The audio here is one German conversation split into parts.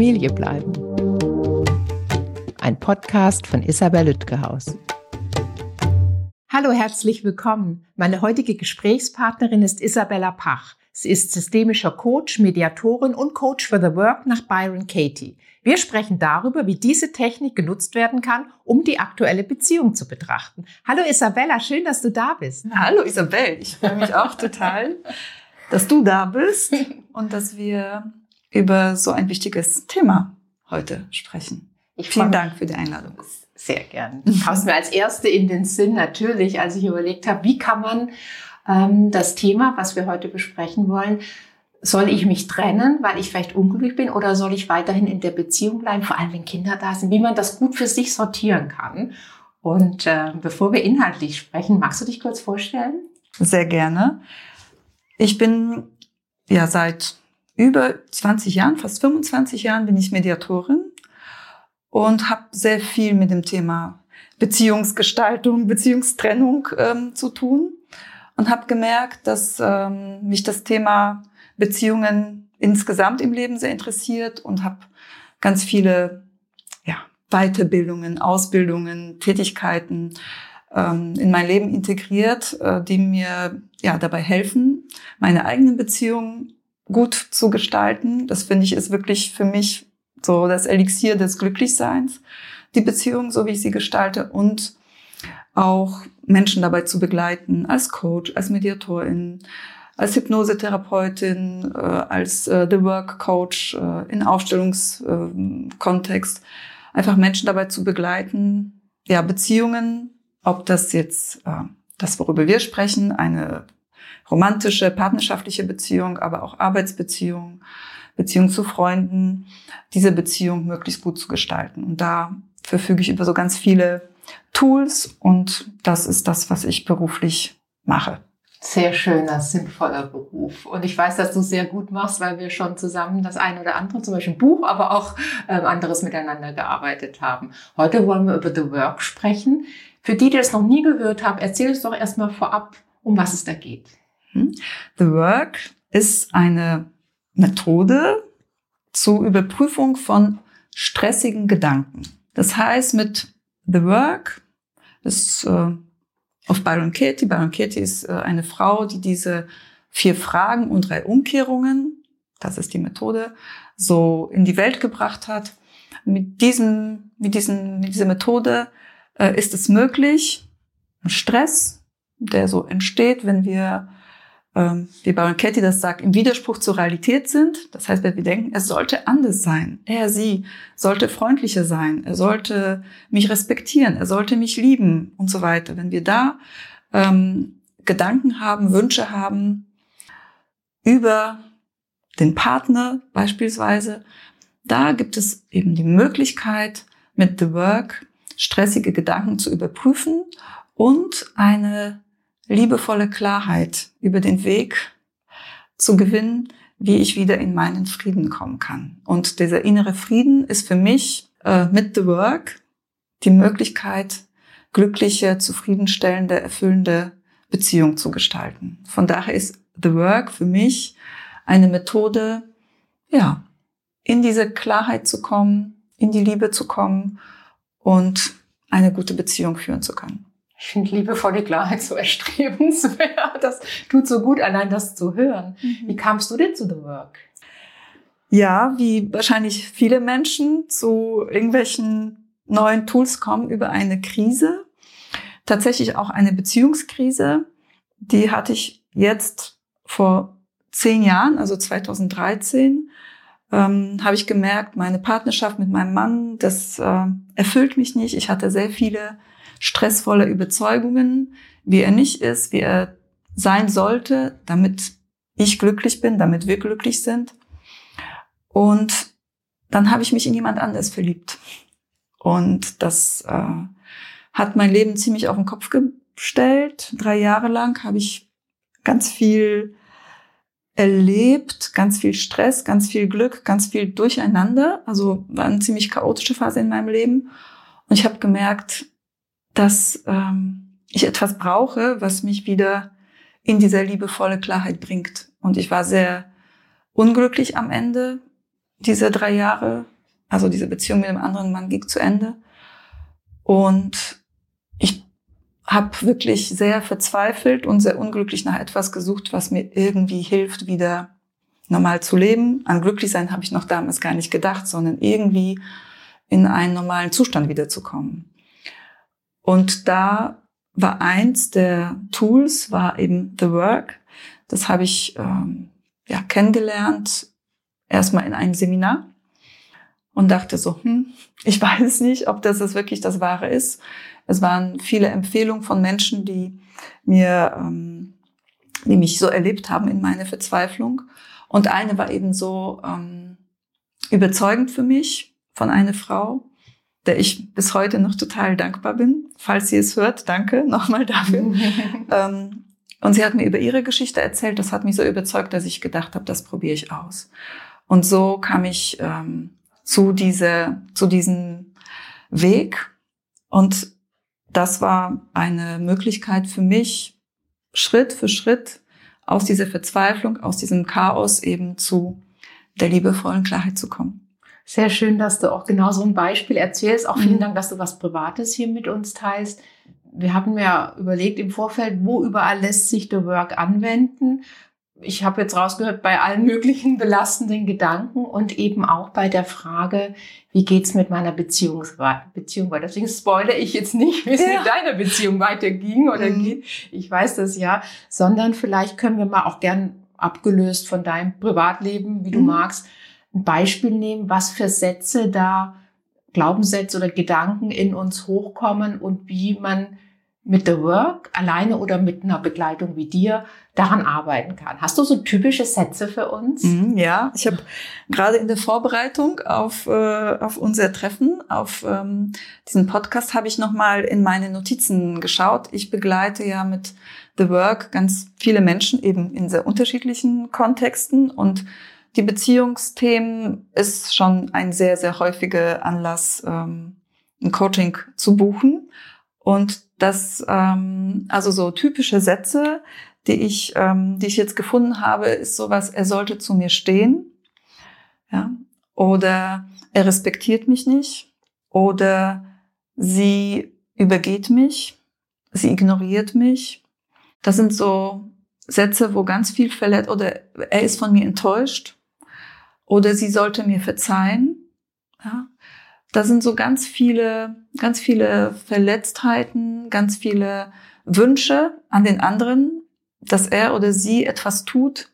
Familie bleiben. Ein Podcast von Isabel Lütgehaus. Hallo, herzlich willkommen. Meine heutige Gesprächspartnerin ist Isabella Pach. Sie ist systemischer Coach, Mediatorin und Coach for the Work nach Byron Katie. Wir sprechen darüber, wie diese Technik genutzt werden kann, um die aktuelle Beziehung zu betrachten. Hallo Isabella, schön, dass du da bist. Hallo Isabel, ich freue mich auch total, dass du da bist und dass wir über so ein wichtiges Thema heute sprechen. Ich Vielen Dank für die Einladung. Sehr gern. Kam es mir als erste in den Sinn natürlich, als ich überlegt habe, wie kann man ähm, das Thema, was wir heute besprechen wollen, soll ich mich trennen, weil ich vielleicht unglücklich bin oder soll ich weiterhin in der Beziehung bleiben, vor allem wenn Kinder da sind, wie man das gut für sich sortieren kann. Und äh, bevor wir inhaltlich sprechen, magst du dich kurz vorstellen? Sehr gerne. Ich bin ja seit über 20 Jahren, fast 25 Jahren bin ich Mediatorin und habe sehr viel mit dem Thema Beziehungsgestaltung, Beziehungstrennung ähm, zu tun und habe gemerkt, dass ähm, mich das Thema Beziehungen insgesamt im Leben sehr interessiert und habe ganz viele ja, Weiterbildungen, Ausbildungen, Tätigkeiten ähm, in mein Leben integriert, äh, die mir ja dabei helfen, meine eigenen Beziehungen gut zu gestalten. Das finde ich ist wirklich für mich so das Elixier des Glücklichseins, die Beziehung, so wie ich sie gestalte und auch Menschen dabei zu begleiten, als Coach, als Mediatorin, als Hypnosetherapeutin, äh, als äh, The Work Coach äh, in Aufstellungskontext, einfach Menschen dabei zu begleiten, ja, Beziehungen, ob das jetzt das, worüber wir sprechen, eine romantische, partnerschaftliche Beziehung, aber auch Arbeitsbeziehung, Beziehung zu Freunden, diese Beziehung möglichst gut zu gestalten. Und da verfüge ich über so ganz viele Tools und das ist das, was ich beruflich mache. Sehr schöner, sinnvoller Beruf. Und ich weiß, dass du sehr gut machst, weil wir schon zusammen das eine oder andere, zum Beispiel ein Buch, aber auch ähm, anderes miteinander gearbeitet haben. Heute wollen wir über The Work sprechen. Für die, die das noch nie gehört haben, erzähl uns doch erstmal vorab, um was es da geht. Hm? The Work ist eine Methode zur Überprüfung von stressigen Gedanken. Das heißt, mit The Work ist äh, auf Byron Katie. Byron Katie ist äh, eine Frau, die diese vier Fragen und drei Umkehrungen, das ist die Methode, so in die Welt gebracht hat. Mit diesem, mit diesen, mit dieser Methode äh, ist es möglich, Stress, der so entsteht, wenn wir wie Baron Ketty das sagt, im Widerspruch zur Realität sind. Das heißt, wenn wir denken, es sollte anders sein. Er, sie sollte freundlicher sein. Er sollte mich respektieren. Er sollte mich lieben und so weiter. Wenn wir da ähm, Gedanken haben, Wünsche haben über den Partner beispielsweise, da gibt es eben die Möglichkeit, mit The Work stressige Gedanken zu überprüfen und eine liebevolle Klarheit über den Weg zu gewinnen, wie ich wieder in meinen Frieden kommen kann. Und dieser innere Frieden ist für mich äh, mit The Work die Möglichkeit, glückliche, zufriedenstellende, erfüllende Beziehung zu gestalten. Von daher ist The Work für mich eine Methode, ja, in diese Klarheit zu kommen, in die Liebe zu kommen und eine gute Beziehung führen zu können. Ich finde liebevolle Klarheit so erstrebenswert. Das tut so gut, allein das zu hören. Mhm. Wie kamst du denn zu The Work? Ja, wie wahrscheinlich viele Menschen zu irgendwelchen neuen Tools kommen über eine Krise. Tatsächlich auch eine Beziehungskrise. Die hatte ich jetzt vor zehn Jahren, also 2013, ähm, habe ich gemerkt, meine Partnerschaft mit meinem Mann, das äh, erfüllt mich nicht. Ich hatte sehr viele stressvolle Überzeugungen, wie er nicht ist, wie er sein sollte, damit ich glücklich bin, damit wir glücklich sind. Und dann habe ich mich in jemand anders verliebt. Und das äh, hat mein Leben ziemlich auf den Kopf gestellt. Drei Jahre lang habe ich ganz viel erlebt, ganz viel Stress, ganz viel Glück, ganz viel Durcheinander. Also war eine ziemlich chaotische Phase in meinem Leben. Und ich habe gemerkt, dass ähm, ich etwas brauche, was mich wieder in dieser liebevolle Klarheit bringt. Und ich war sehr unglücklich am Ende diese drei Jahre. Also diese Beziehung mit dem anderen Mann ging zu Ende. Und ich habe wirklich sehr verzweifelt und sehr unglücklich nach etwas gesucht, was mir irgendwie hilft, wieder normal zu leben. An glücklich sein habe ich noch damals gar nicht gedacht, sondern irgendwie in einen normalen Zustand wiederzukommen. Und da war eins der Tools, war eben The Work. Das habe ich ähm, ja, kennengelernt, erstmal in einem Seminar und dachte so, hm, ich weiß nicht, ob das es wirklich das Wahre ist. Es waren viele Empfehlungen von Menschen, die mir, ähm, die mich so erlebt haben in meiner Verzweiflung. Und eine war eben so ähm, überzeugend für mich von einer Frau, der ich bis heute noch total dankbar bin. Falls sie es hört, danke nochmal dafür. ähm, und sie hat mir über ihre Geschichte erzählt. Das hat mich so überzeugt, dass ich gedacht habe, das probiere ich aus. Und so kam ich ähm, zu dieser, zu diesem Weg. Und das war eine Möglichkeit für mich, Schritt für Schritt aus dieser Verzweiflung, aus diesem Chaos eben zu der liebevollen Klarheit zu kommen. Sehr schön, dass du auch genau so ein Beispiel erzählst. Auch vielen mhm. Dank, dass du was Privates hier mit uns teilst. Wir hatten ja überlegt im Vorfeld, wo überall lässt sich The Work anwenden ich habe jetzt rausgehört, bei allen möglichen belastenden Gedanken und eben auch bei der Frage, wie geht's mit meiner Beziehung, Beziehung weiter. Deswegen spoilere ich jetzt nicht, wie es ja. mit deiner Beziehung weiterging oder mhm. geht. Ich weiß das ja, sondern vielleicht können wir mal auch gern abgelöst von deinem Privatleben, wie du mhm. magst, ein Beispiel nehmen, was für Sätze da Glaubenssätze oder Gedanken in uns hochkommen und wie man mit The Work alleine oder mit einer Begleitung wie dir daran arbeiten kann. Hast du so typische Sätze für uns? Mm, ja, ich habe gerade in der Vorbereitung auf, äh, auf unser Treffen, auf ähm, diesen Podcast, habe ich nochmal in meine Notizen geschaut. Ich begleite ja mit The Work ganz viele Menschen eben in sehr unterschiedlichen Kontexten und die Beziehungsthemen ist schon ein sehr, sehr häufiger Anlass, ähm, ein Coaching zu buchen. Und das, ähm, also so typische Sätze, die ich, ähm, die ich jetzt gefunden habe, ist sowas, er sollte zu mir stehen, ja, oder er respektiert mich nicht, oder sie übergeht mich, sie ignoriert mich. Das sind so Sätze, wo ganz viel verletzt, oder er ist von mir enttäuscht, oder sie sollte mir verzeihen, ja. Da sind so ganz viele, ganz viele Verletztheiten, ganz viele Wünsche an den anderen, dass er oder sie etwas tut,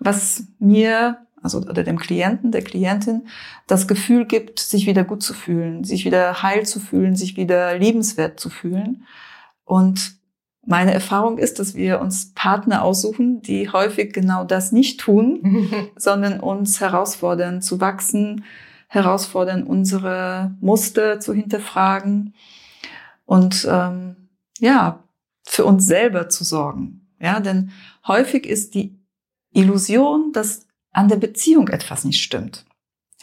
was mir, also oder dem Klienten, der Klientin, das Gefühl gibt, sich wieder gut zu fühlen, sich wieder heil zu fühlen, sich wieder liebenswert zu fühlen. Und meine Erfahrung ist, dass wir uns Partner aussuchen, die häufig genau das nicht tun, sondern uns herausfordern zu wachsen, herausfordern, unsere Muster zu hinterfragen und ähm, ja, für uns selber zu sorgen. Ja, denn häufig ist die Illusion, dass an der Beziehung etwas nicht stimmt.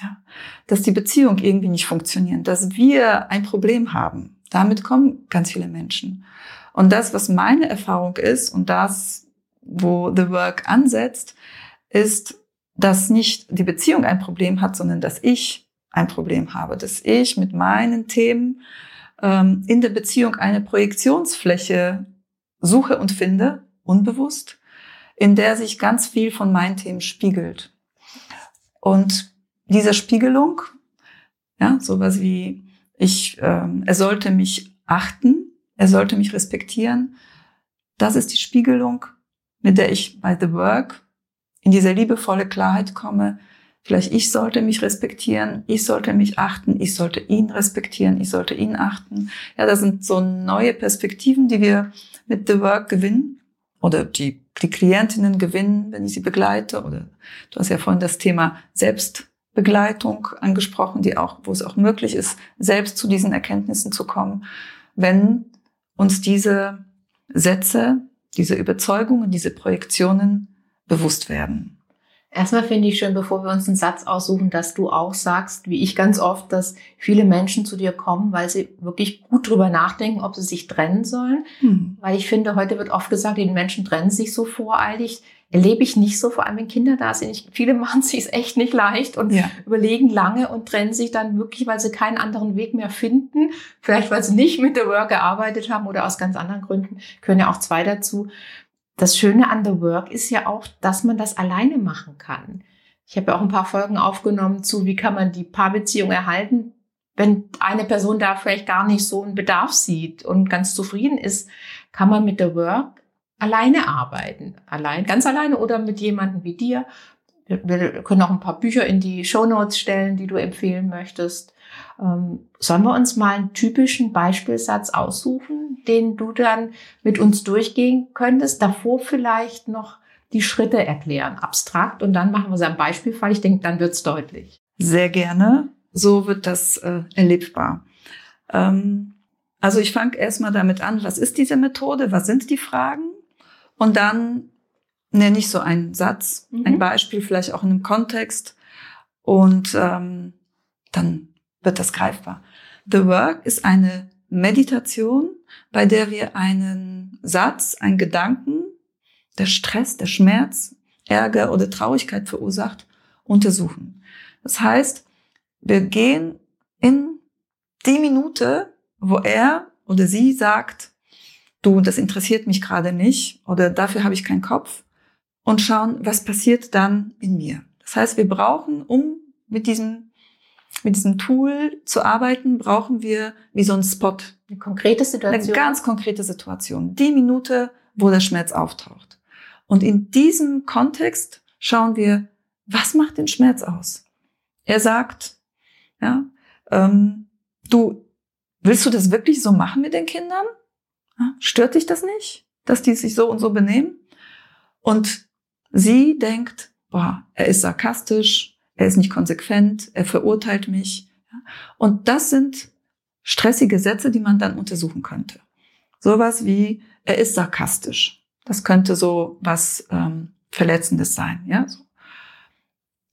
Ja, dass die Beziehung irgendwie nicht funktioniert, dass wir ein Problem haben. Damit kommen ganz viele Menschen. Und das, was meine Erfahrung ist und das, wo The Work ansetzt, ist, dass nicht die Beziehung ein Problem hat, sondern dass ich ein Problem habe, dass ich mit meinen Themen ähm, in der Beziehung eine Projektionsfläche suche und finde, unbewusst, in der sich ganz viel von meinen Themen spiegelt. Und diese Spiegelung, ja, sowas wie ich, ähm, er sollte mich achten, er sollte mich respektieren, das ist die Spiegelung, mit der ich bei The Work in diese liebevolle Klarheit komme. Vielleicht ich sollte mich respektieren, ich sollte mich achten, ich sollte ihn respektieren, ich sollte ihn achten. Ja, das sind so neue Perspektiven, die wir mit The Work gewinnen oder die, die Klientinnen gewinnen, wenn ich sie begleite. Oder du hast ja vorhin das Thema Selbstbegleitung angesprochen, die auch, wo es auch möglich ist, selbst zu diesen Erkenntnissen zu kommen, wenn uns diese Sätze, diese Überzeugungen, diese Projektionen bewusst werden. Erstmal finde ich schön, bevor wir uns einen Satz aussuchen, dass du auch sagst, wie ich ganz oft, dass viele Menschen zu dir kommen, weil sie wirklich gut drüber nachdenken, ob sie sich trennen sollen. Mhm. Weil ich finde, heute wird oft gesagt, die Menschen trennen sich so voreilig. Erlebe ich nicht so, vor allem wenn Kinder da sind. Ich, viele machen sich es echt nicht leicht und ja. überlegen lange und trennen sich dann wirklich, weil sie keinen anderen Weg mehr finden. Vielleicht, weil sie nicht mit The Work gearbeitet haben oder aus ganz anderen Gründen. Können ja auch zwei dazu. Das Schöne an The Work ist ja auch, dass man das alleine machen kann. Ich habe ja auch ein paar Folgen aufgenommen zu, wie kann man die Paarbeziehung erhalten, wenn eine Person da vielleicht gar nicht so einen Bedarf sieht und ganz zufrieden ist, kann man mit The Work alleine arbeiten. Allein, ganz alleine oder mit jemandem wie dir. Wir können auch ein paar Bücher in die Show Notes stellen, die du empfehlen möchtest. Ähm, sollen wir uns mal einen typischen Beispielsatz aussuchen, den du dann mit uns durchgehen könntest? Davor vielleicht noch die Schritte erklären, abstrakt, und dann machen wir es am Beispielfall. Ich denke, dann wird's deutlich. Sehr gerne. So wird das äh, erlebbar. Ähm, also ich fange erstmal damit an, was ist diese Methode, was sind die Fragen? Und dann nenne ich so einen Satz, mhm. ein Beispiel, vielleicht auch in einem Kontext. Und ähm, dann wird das greifbar. The Work ist eine Meditation, bei der wir einen Satz, einen Gedanken, der Stress, der Schmerz, Ärger oder Traurigkeit verursacht, untersuchen. Das heißt, wir gehen in die Minute, wo er oder sie sagt, du, das interessiert mich gerade nicht oder dafür habe ich keinen Kopf und schauen, was passiert dann in mir. Das heißt, wir brauchen, um mit diesem, mit diesem Tool zu arbeiten, brauchen wir wie so ein Spot. Eine konkrete Situation. Eine ganz konkrete Situation. Die Minute, wo der Schmerz auftaucht. Und in diesem Kontext schauen wir, was macht den Schmerz aus? Er sagt, ja, ähm, du, willst du das wirklich so machen mit den Kindern? Stört dich das nicht, dass die sich so und so benehmen? Und sie denkt, boah, er ist sarkastisch, er ist nicht konsequent, er verurteilt mich. Und das sind stressige Sätze, die man dann untersuchen könnte. Sowas wie, er ist sarkastisch. Das könnte so was ähm, Verletzendes sein. Ja? So.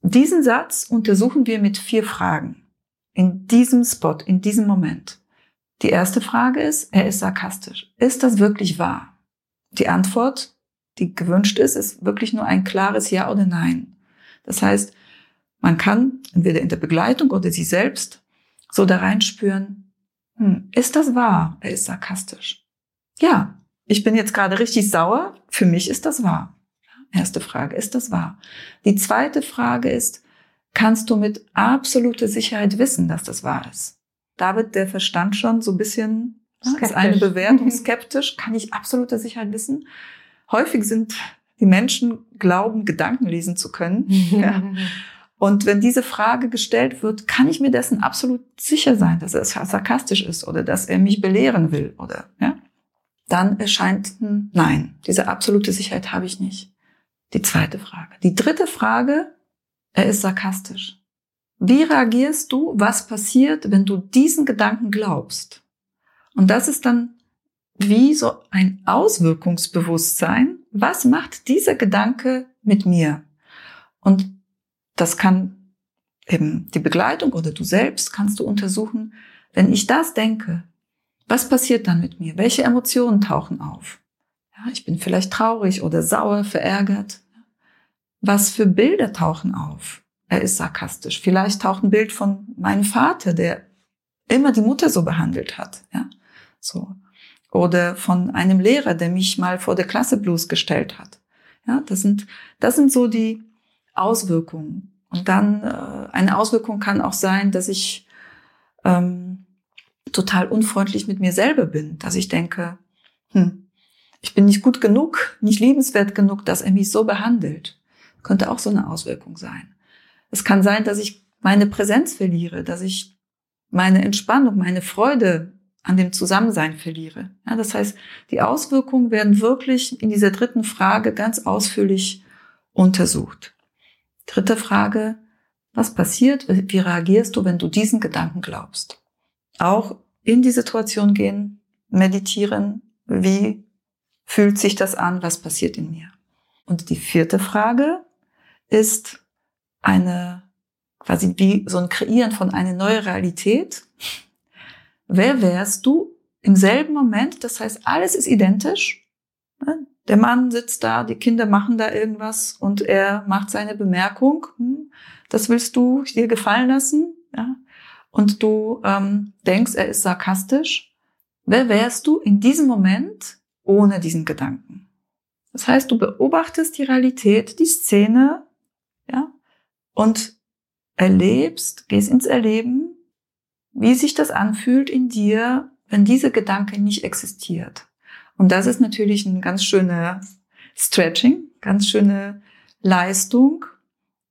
Diesen Satz untersuchen wir mit vier Fragen. In diesem Spot, in diesem Moment. Die erste Frage ist, er ist sarkastisch. Ist das wirklich wahr? Die Antwort, die gewünscht ist, ist wirklich nur ein klares Ja oder Nein. Das heißt, man kann entweder in der Begleitung oder sie selbst so da reinspüren, hm, ist das wahr? Er ist sarkastisch. Ja, ich bin jetzt gerade richtig sauer. Für mich ist das wahr. Erste Frage, ist das wahr? Die zweite Frage ist, kannst du mit absoluter Sicherheit wissen, dass das wahr ist? Da wird der Verstand schon so ein bisschen, skeptisch. ist eine Bewertung skeptisch, kann ich absoluter Sicherheit wissen. Häufig sind die Menschen glauben, Gedanken lesen zu können. ja. Und wenn diese Frage gestellt wird, kann ich mir dessen absolut sicher sein, dass er sarkastisch ist oder dass er mich belehren will oder, ja? Dann erscheint ein Nein. Diese absolute Sicherheit habe ich nicht. Die zweite Frage. Die dritte Frage, er ist sarkastisch. Wie reagierst du? Was passiert, wenn du diesen Gedanken glaubst? Und das ist dann wie so ein Auswirkungsbewusstsein. Was macht dieser Gedanke mit mir? Und das kann eben die Begleitung oder du selbst kannst du untersuchen. Wenn ich das denke, was passiert dann mit mir? Welche Emotionen tauchen auf? Ja, ich bin vielleicht traurig oder sauer, verärgert. Was für Bilder tauchen auf? Er ist sarkastisch. Vielleicht taucht ein Bild von meinem Vater, der immer die Mutter so behandelt hat, ja, so. Oder von einem Lehrer, der mich mal vor der Klasse bloßgestellt hat. Ja, das sind, das sind so die Auswirkungen. Und dann äh, eine Auswirkung kann auch sein, dass ich ähm, total unfreundlich mit mir selber bin, dass ich denke, hm, ich bin nicht gut genug, nicht liebenswert genug, dass er mich so behandelt. Könnte auch so eine Auswirkung sein. Es kann sein, dass ich meine Präsenz verliere, dass ich meine Entspannung, meine Freude an dem Zusammensein verliere. Ja, das heißt, die Auswirkungen werden wirklich in dieser dritten Frage ganz ausführlich untersucht. Dritte Frage, was passiert, wie reagierst du, wenn du diesen Gedanken glaubst? Auch in die Situation gehen, meditieren, wie fühlt sich das an, was passiert in mir? Und die vierte Frage ist, eine, quasi wie so ein Kreieren von einer neuen Realität. Wer wärst du im selben Moment? Das heißt, alles ist identisch. Ne? der Mann sitzt da, die Kinder machen da irgendwas und er macht seine Bemerkung. Hm, das willst du dir gefallen lassen? Ja? Und du ähm, denkst, er ist sarkastisch. Wer wärst du in diesem Moment ohne diesen Gedanken? Das heißt, du beobachtest die Realität, die Szene, und erlebst, gehst ins Erleben, wie sich das anfühlt in dir, wenn diese Gedanke nicht existiert. Und das ist natürlich ein ganz schöner Stretching, ganz schöne Leistung.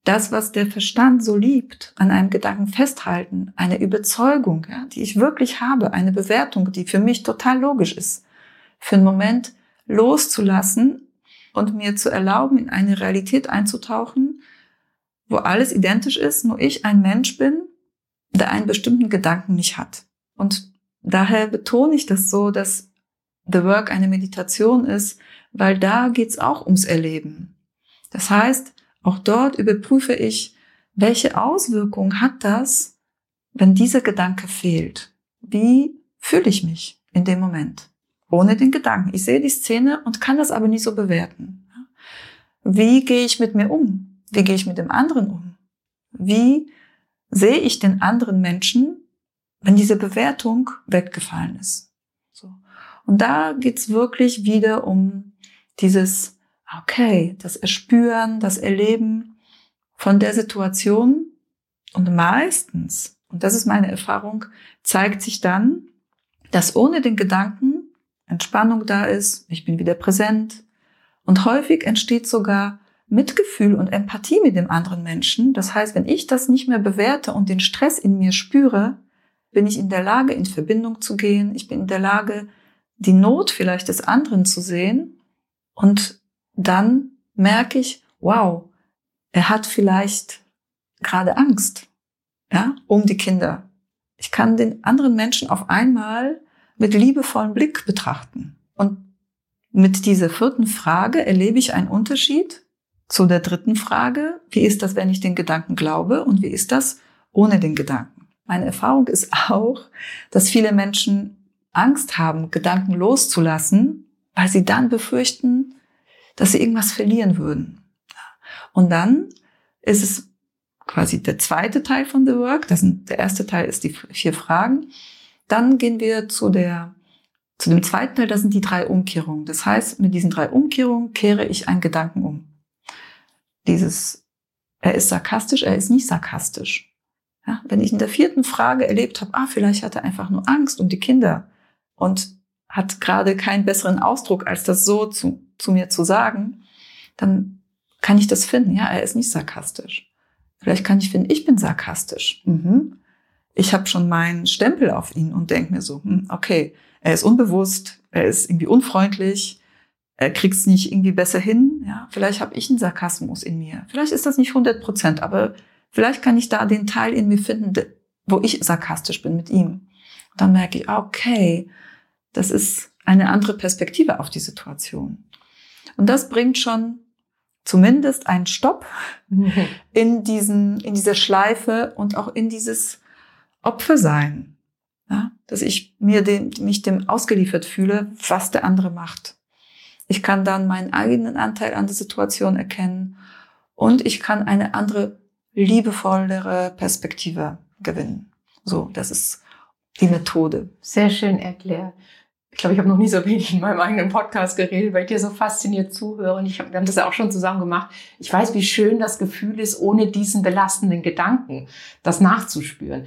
Das, was der Verstand so liebt, an einem Gedanken festhalten, eine Überzeugung, ja, die ich wirklich habe, eine Bewertung, die für mich total logisch ist, für einen Moment loszulassen und mir zu erlauben, in eine Realität einzutauchen, wo alles identisch ist, nur ich ein Mensch bin, der einen bestimmten Gedanken nicht hat. Und daher betone ich das so, dass The Work eine Meditation ist, weil da geht's auch ums Erleben. Das heißt, auch dort überprüfe ich, welche Auswirkungen hat das, wenn dieser Gedanke fehlt? Wie fühle ich mich in dem Moment? Ohne den Gedanken. Ich sehe die Szene und kann das aber nicht so bewerten. Wie gehe ich mit mir um? Wie gehe ich mit dem anderen um? Wie sehe ich den anderen Menschen, wenn diese Bewertung weggefallen ist? Und da geht's wirklich wieder um dieses, okay, das Erspüren, das Erleben von der Situation. Und meistens, und das ist meine Erfahrung, zeigt sich dann, dass ohne den Gedanken Entspannung da ist, ich bin wieder präsent. Und häufig entsteht sogar Mitgefühl und Empathie mit dem anderen Menschen. Das heißt, wenn ich das nicht mehr bewerte und den Stress in mir spüre, bin ich in der Lage, in Verbindung zu gehen. Ich bin in der Lage, die Not vielleicht des anderen zu sehen und dann merke ich, wow, er hat vielleicht gerade Angst, ja, um die Kinder. Ich kann den anderen Menschen auf einmal mit liebevollem Blick betrachten. Und mit dieser vierten Frage erlebe ich einen Unterschied zu der dritten Frage. Wie ist das, wenn ich den Gedanken glaube? Und wie ist das ohne den Gedanken? Meine Erfahrung ist auch, dass viele Menschen Angst haben, Gedanken loszulassen, weil sie dann befürchten, dass sie irgendwas verlieren würden. Und dann ist es quasi der zweite Teil von The Work. Das sind, der erste Teil ist die vier Fragen. Dann gehen wir zu der, zu dem zweiten Teil, das sind die drei Umkehrungen. Das heißt, mit diesen drei Umkehrungen kehre ich einen Gedanken um. Dieses, er ist sarkastisch, er ist nicht sarkastisch. Ja, wenn ich in der vierten Frage erlebt habe, ah, vielleicht hat er einfach nur Angst um die Kinder, und hat gerade keinen besseren Ausdruck, als das so zu, zu mir zu sagen, dann kann ich das finden. Ja, er ist nicht sarkastisch. Vielleicht kann ich finden, ich bin sarkastisch. Mhm. Ich habe schon meinen Stempel auf ihn und denke mir so, hm, okay, er ist unbewusst, er ist irgendwie unfreundlich, er kriegt es nicht irgendwie besser hin. Ja, vielleicht habe ich einen Sarkasmus in mir. Vielleicht ist das nicht 100 Prozent, aber vielleicht kann ich da den Teil in mir finden, wo ich sarkastisch bin mit ihm. Und dann merke ich, okay, das ist eine andere Perspektive auf die Situation. Und das bringt schon zumindest einen Stopp in diesen, in dieser Schleife und auch in dieses Opfersein. Ja, dass ich mir dem, mich dem ausgeliefert fühle, was der andere macht. Ich kann dann meinen eigenen Anteil an der Situation erkennen und ich kann eine andere, liebevollere Perspektive gewinnen. So, das ist die Methode. Sehr schön erklärt ich glaube, ich habe noch nie so wenig in meinem eigenen Podcast geredet, weil ich dir so fasziniert zuhöre. Und ich hab, wir haben das ja auch schon zusammen gemacht. Ich weiß, wie schön das Gefühl ist, ohne diesen belastenden Gedanken das nachzuspüren.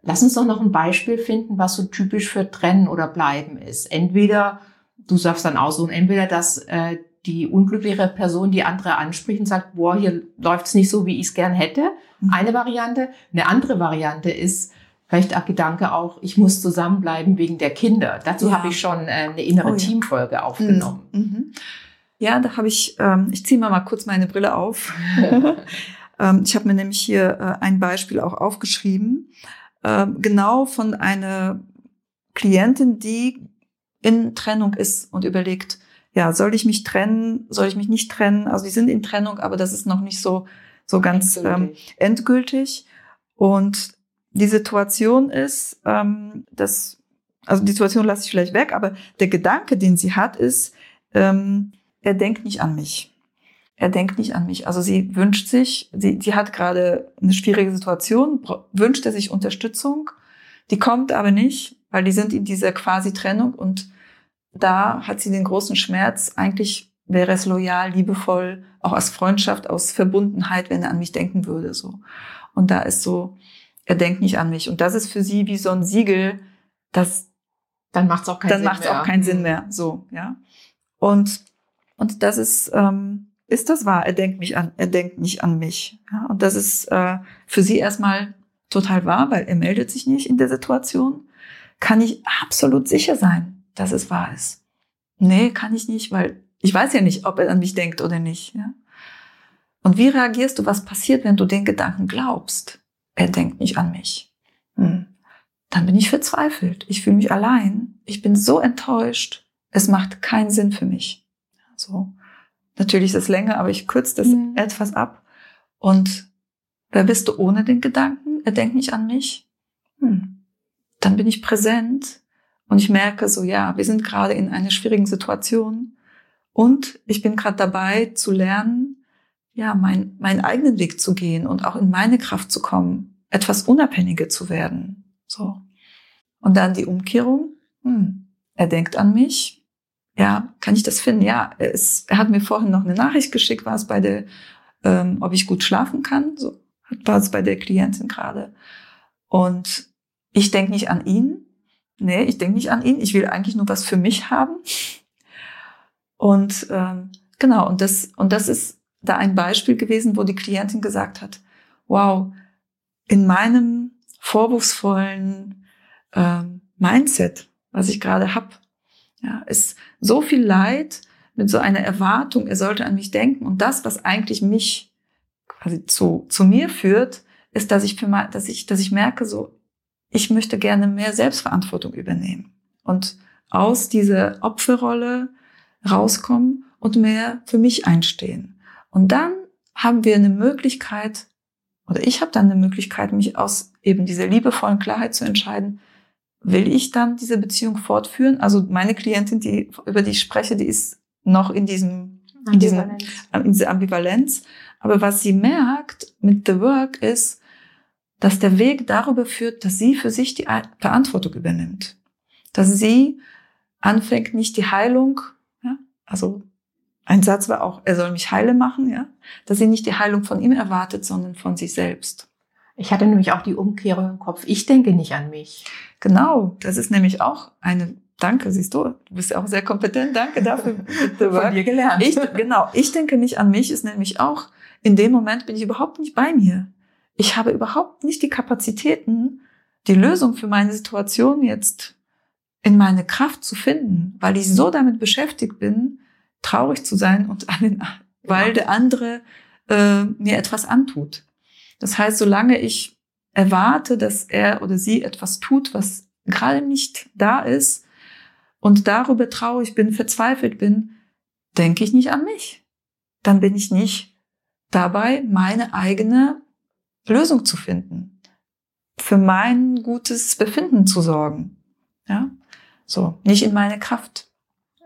Lass uns doch noch ein Beispiel finden, was so typisch für Trennen oder Bleiben ist. Entweder, du sagst dann auch so, entweder, dass äh, die unglückliche Person die andere anspricht und sagt, boah, hier läuft's nicht so, wie ich es gern hätte. Mhm. Eine Variante. Eine andere Variante ist, vielleicht ein Gedanke auch, ich muss zusammenbleiben wegen der Kinder. Dazu ja. habe ich schon äh, eine innere oh, ja. Teamfolge aufgenommen. Mhm. mhm. Ja, da habe ich, ähm, ich ziehe mal, mal kurz meine Brille auf. ähm, ich habe mir nämlich hier äh, ein Beispiel auch aufgeschrieben, äh, genau von einer Klientin, die in Trennung ist und überlegt, ja, soll ich mich trennen, soll ich mich nicht trennen? Also die sind in Trennung, aber das ist noch nicht so so ganz endgültig. Ähm, endgültig. Und die Situation ist, ähm, dass, also die Situation lasse ich vielleicht weg, aber der Gedanke, den sie hat, ist, ähm, er denkt nicht an mich. Er denkt nicht an mich. Also sie wünscht sich, sie, sie hat gerade eine schwierige Situation, wünscht er sich Unterstützung. Die kommt aber nicht, weil die sind in dieser quasi Trennung und da hat sie den großen Schmerz. Eigentlich wäre es loyal, liebevoll, auch aus Freundschaft, aus Verbundenheit, wenn er an mich denken würde, so. Und da ist so, er denkt nicht an mich. Und das ist für sie wie so ein Siegel, dass dann macht es auch keinen dann Sinn macht's auch keinen Sinn mhm. mehr. So, ja. Und und das ist ähm, ist das wahr? Er denkt mich an, er denkt nicht an mich. Ja? Und das ist äh, für sie erstmal total wahr, weil er meldet sich nicht in der Situation. Kann ich absolut sicher sein, dass es wahr ist? Nee, kann ich nicht, weil ich weiß ja nicht, ob er an mich denkt oder nicht. Ja? Und wie reagierst du, was passiert, wenn du den Gedanken glaubst? Er denkt nicht an mich. Hm. Dann bin ich verzweifelt. Ich fühle mich allein. Ich bin so enttäuscht. Es macht keinen Sinn für mich. So. Natürlich ist es länger, aber ich kürze das mhm. etwas ab. Und wer bist du ohne den Gedanken? Er denkt nicht an mich. Hm. Dann bin ich präsent und ich merke so, ja, wir sind gerade in einer schwierigen Situation und ich bin gerade dabei zu lernen, ja, mein, meinen eigenen Weg zu gehen und auch in meine Kraft zu kommen, etwas unabhängiger zu werden. So. Und dann die Umkehrung. Hm. Er denkt an mich, ja, kann ich das finden? Ja, es, er hat mir vorhin noch eine Nachricht geschickt, war es bei der, ähm, ob ich gut schlafen kann, so war es bei der Klientin gerade. Und ich denke nicht an ihn. Nee, ich denke nicht an ihn. Ich will eigentlich nur was für mich haben. Und ähm, genau, und das, und das ist da ein Beispiel gewesen, wo die Klientin gesagt hat, wow, in meinem vorwurfsvollen ähm, Mindset, was ich gerade hab, ja, ist so viel Leid mit so einer Erwartung, er sollte an mich denken. Und das, was eigentlich mich quasi zu, zu mir führt, ist, dass ich, für mal, dass ich, dass ich merke, so, ich möchte gerne mehr Selbstverantwortung übernehmen und aus dieser Opferrolle rauskommen und mehr für mich einstehen. Und dann haben wir eine Möglichkeit, oder ich habe dann eine Möglichkeit, mich aus eben dieser liebevollen Klarheit zu entscheiden, will ich dann diese Beziehung fortführen? Also meine Klientin, die, über die ich spreche, die ist noch in diesem, in diesem, in dieser Ambivalenz. Aber was sie merkt mit The Work ist, dass der Weg darüber führt, dass sie für sich die Verantwortung übernimmt. Dass sie anfängt, nicht die Heilung, ja, also ein Satz war auch, er soll mich heile machen, ja, dass sie nicht die Heilung von ihm erwartet, sondern von sich selbst. Ich hatte nämlich auch die Umkehrung im Kopf. Ich denke nicht an mich. Genau, das ist nämlich auch eine Danke, siehst du, du bist ja auch sehr kompetent. Danke dafür. Von dir gelernt. Ich, genau, ich denke nicht an mich, ist nämlich auch, in dem Moment bin ich überhaupt nicht bei mir. Ich habe überhaupt nicht die Kapazitäten, die Lösung für meine Situation jetzt in meine Kraft zu finden, weil ich so damit beschäftigt bin, traurig zu sein und an den, weil der andere äh, mir etwas antut. Das heißt, solange ich erwarte, dass er oder sie etwas tut, was gerade nicht da ist und darüber traurig bin, verzweifelt bin, denke ich nicht an mich. Dann bin ich nicht dabei, meine eigene Lösung zu finden, für mein gutes Befinden zu sorgen. Ja, so nicht in meine Kraft.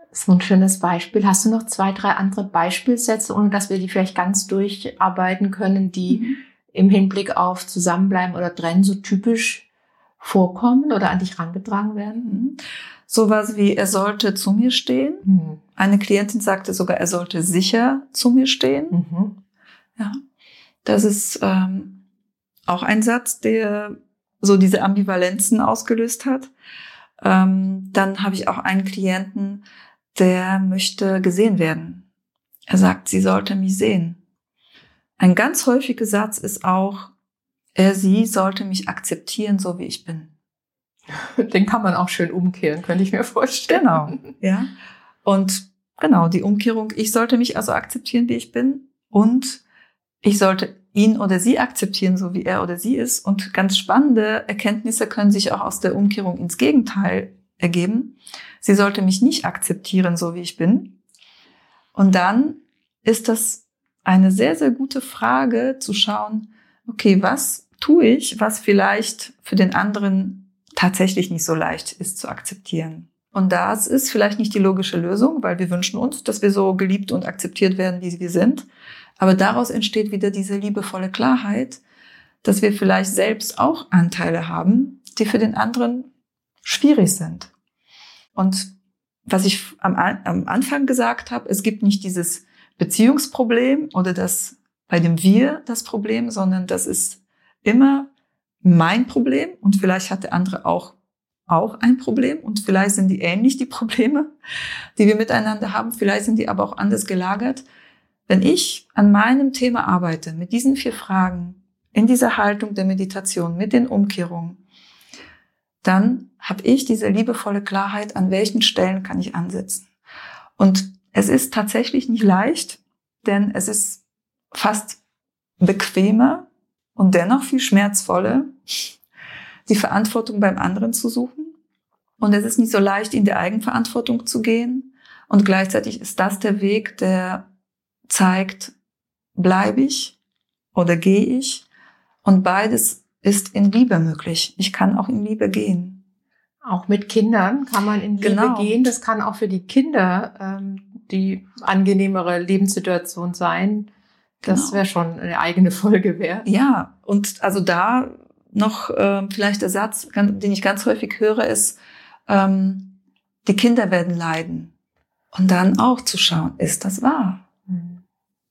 Das ist ein schönes Beispiel. Hast du noch zwei, drei andere Beispielsätze, ohne dass wir die vielleicht ganz durcharbeiten können, die mhm im Hinblick auf Zusammenbleiben oder Trennen so typisch vorkommen oder an dich rangetragen werden? Mhm. Sowas wie, er sollte zu mir stehen. Mhm. Eine Klientin sagte sogar, er sollte sicher zu mir stehen. Ja, das ist ähm, auch ein Satz, der so diese Ambivalenzen ausgelöst hat. Ähm, dann habe ich auch einen Klienten, der möchte gesehen werden. Er sagt, sie sollte mich sehen. Ein ganz häufiger Satz ist auch, er, sie sollte mich akzeptieren, so wie ich bin. Den kann man auch schön umkehren, könnte ich mir vorstellen. Genau, ja. Und genau, die Umkehrung, ich sollte mich also akzeptieren, wie ich bin und ich sollte ihn oder sie akzeptieren, so wie er oder sie ist. Und ganz spannende Erkenntnisse können sich auch aus der Umkehrung ins Gegenteil ergeben. Sie sollte mich nicht akzeptieren, so wie ich bin. Und dann ist das eine sehr, sehr gute Frage zu schauen, okay, was tue ich, was vielleicht für den anderen tatsächlich nicht so leicht ist zu akzeptieren. Und das ist vielleicht nicht die logische Lösung, weil wir wünschen uns, dass wir so geliebt und akzeptiert werden, wie wir sind. Aber daraus entsteht wieder diese liebevolle Klarheit, dass wir vielleicht selbst auch Anteile haben, die für den anderen schwierig sind. Und was ich am, am Anfang gesagt habe, es gibt nicht dieses Beziehungsproblem oder das bei dem Wir das Problem, sondern das ist immer mein Problem und vielleicht hat der andere auch auch ein Problem und vielleicht sind die ähnlich, die Probleme, die wir miteinander haben. Vielleicht sind die aber auch anders gelagert. Wenn ich an meinem Thema arbeite, mit diesen vier Fragen, in dieser Haltung der Meditation, mit den Umkehrungen, dann habe ich diese liebevolle Klarheit, an welchen Stellen kann ich ansetzen. Und es ist tatsächlich nicht leicht, denn es ist fast bequemer und dennoch viel schmerzvoller, die Verantwortung beim anderen zu suchen. Und es ist nicht so leicht, in die Eigenverantwortung zu gehen. Und gleichzeitig ist das der Weg, der zeigt, bleibe ich oder gehe ich. Und beides ist in Liebe möglich. Ich kann auch in Liebe gehen. Auch mit Kindern kann man in Liebe genau. gehen. Das kann auch für die Kinder ähm, die angenehmere Lebenssituation sein. Das genau. wäre schon eine eigene Folge wert. Ja, und also da noch äh, vielleicht der Satz, den ich ganz häufig höre, ist, ähm, die Kinder werden leiden. Und dann auch zu schauen, ist das wahr?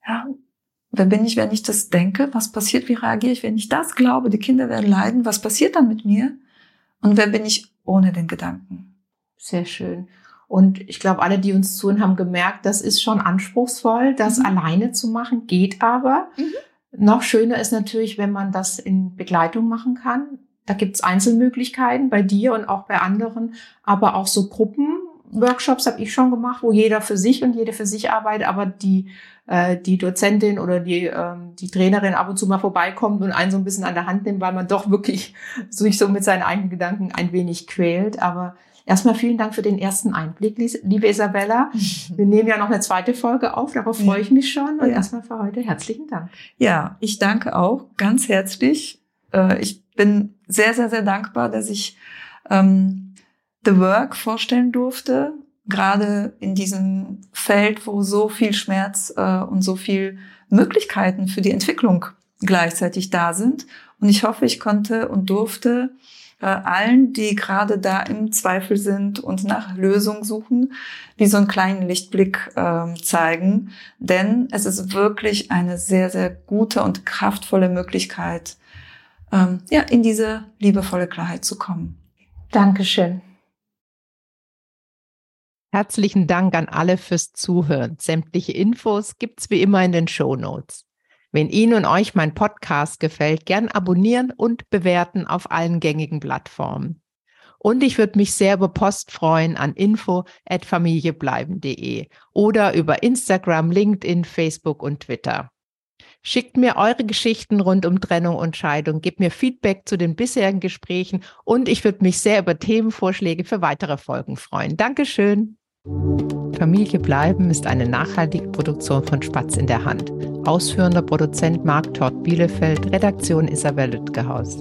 Ja, wer bin ich, wenn ich das denke? Was passiert? Wie reagiere ich, wenn ich das glaube? Die Kinder werden leiden. Was passiert dann mit mir? Und wer bin ich ohne den Gedanken? Sehr schön. Und ich glaube, alle, die uns zuhören, haben gemerkt, das ist schon anspruchsvoll, das mhm. alleine zu machen, geht aber. Mhm. Noch schöner ist natürlich, wenn man das in Begleitung machen kann. Da gibt's Einzelmöglichkeiten bei dir und auch bei anderen, aber auch so Gruppenworkshops habe ich schon gemacht, wo jeder für sich und jede für sich arbeitet, aber die äh, die Dozentin oder die ähm, die Trainerin ab und zu mal vorbeikommt und einen so ein bisschen an der Hand nimmt, weil man doch wirklich sich so mit seinen eigenen Gedanken ein wenig quält. Aber Erstmal vielen Dank für den ersten Einblick, liebe Isabella. Wir nehmen ja noch eine zweite Folge auf, darauf freue ich mich schon. Und erstmal für heute herzlichen Dank. Ja, ich danke auch ganz herzlich. Äh, ich bin sehr, sehr, sehr dankbar, dass ich ähm, The Work vorstellen durfte, gerade in diesem Feld, wo so viel Schmerz äh, und so viel Möglichkeiten für die Entwicklung gleichzeitig da sind. Und ich hoffe, ich konnte und durfte äh, allen, die gerade da im Zweifel sind und nach Lösungen suchen, wie so einen kleinen Lichtblick äh, zeigen. Denn es ist wirklich eine sehr, sehr gute und kraftvolle Möglichkeit, ähm, ja, in diese liebevolle Klarheit zu kommen. Dankeschön. Herzlichen Dank an alle fürs Zuhören. Sämtliche Infos gibt's wie immer in den Show Notes. Wenn Ihnen und euch mein Podcast gefällt, gern abonnieren und bewerten auf allen gängigen Plattformen. Und ich würde mich sehr über Post freuen an info@familiebleiben.de oder über Instagram, LinkedIn, Facebook und Twitter. Schickt mir eure Geschichten rund um Trennung und Scheidung, gebt mir Feedback zu den bisherigen Gesprächen und ich würde mich sehr über Themenvorschläge für weitere Folgen freuen. Dankeschön. Familie bleiben ist eine nachhaltige Produktion von Spatz in der Hand. Ausführender Produzent Marc Todd Bielefeld, Redaktion Isabel Lütgehaus.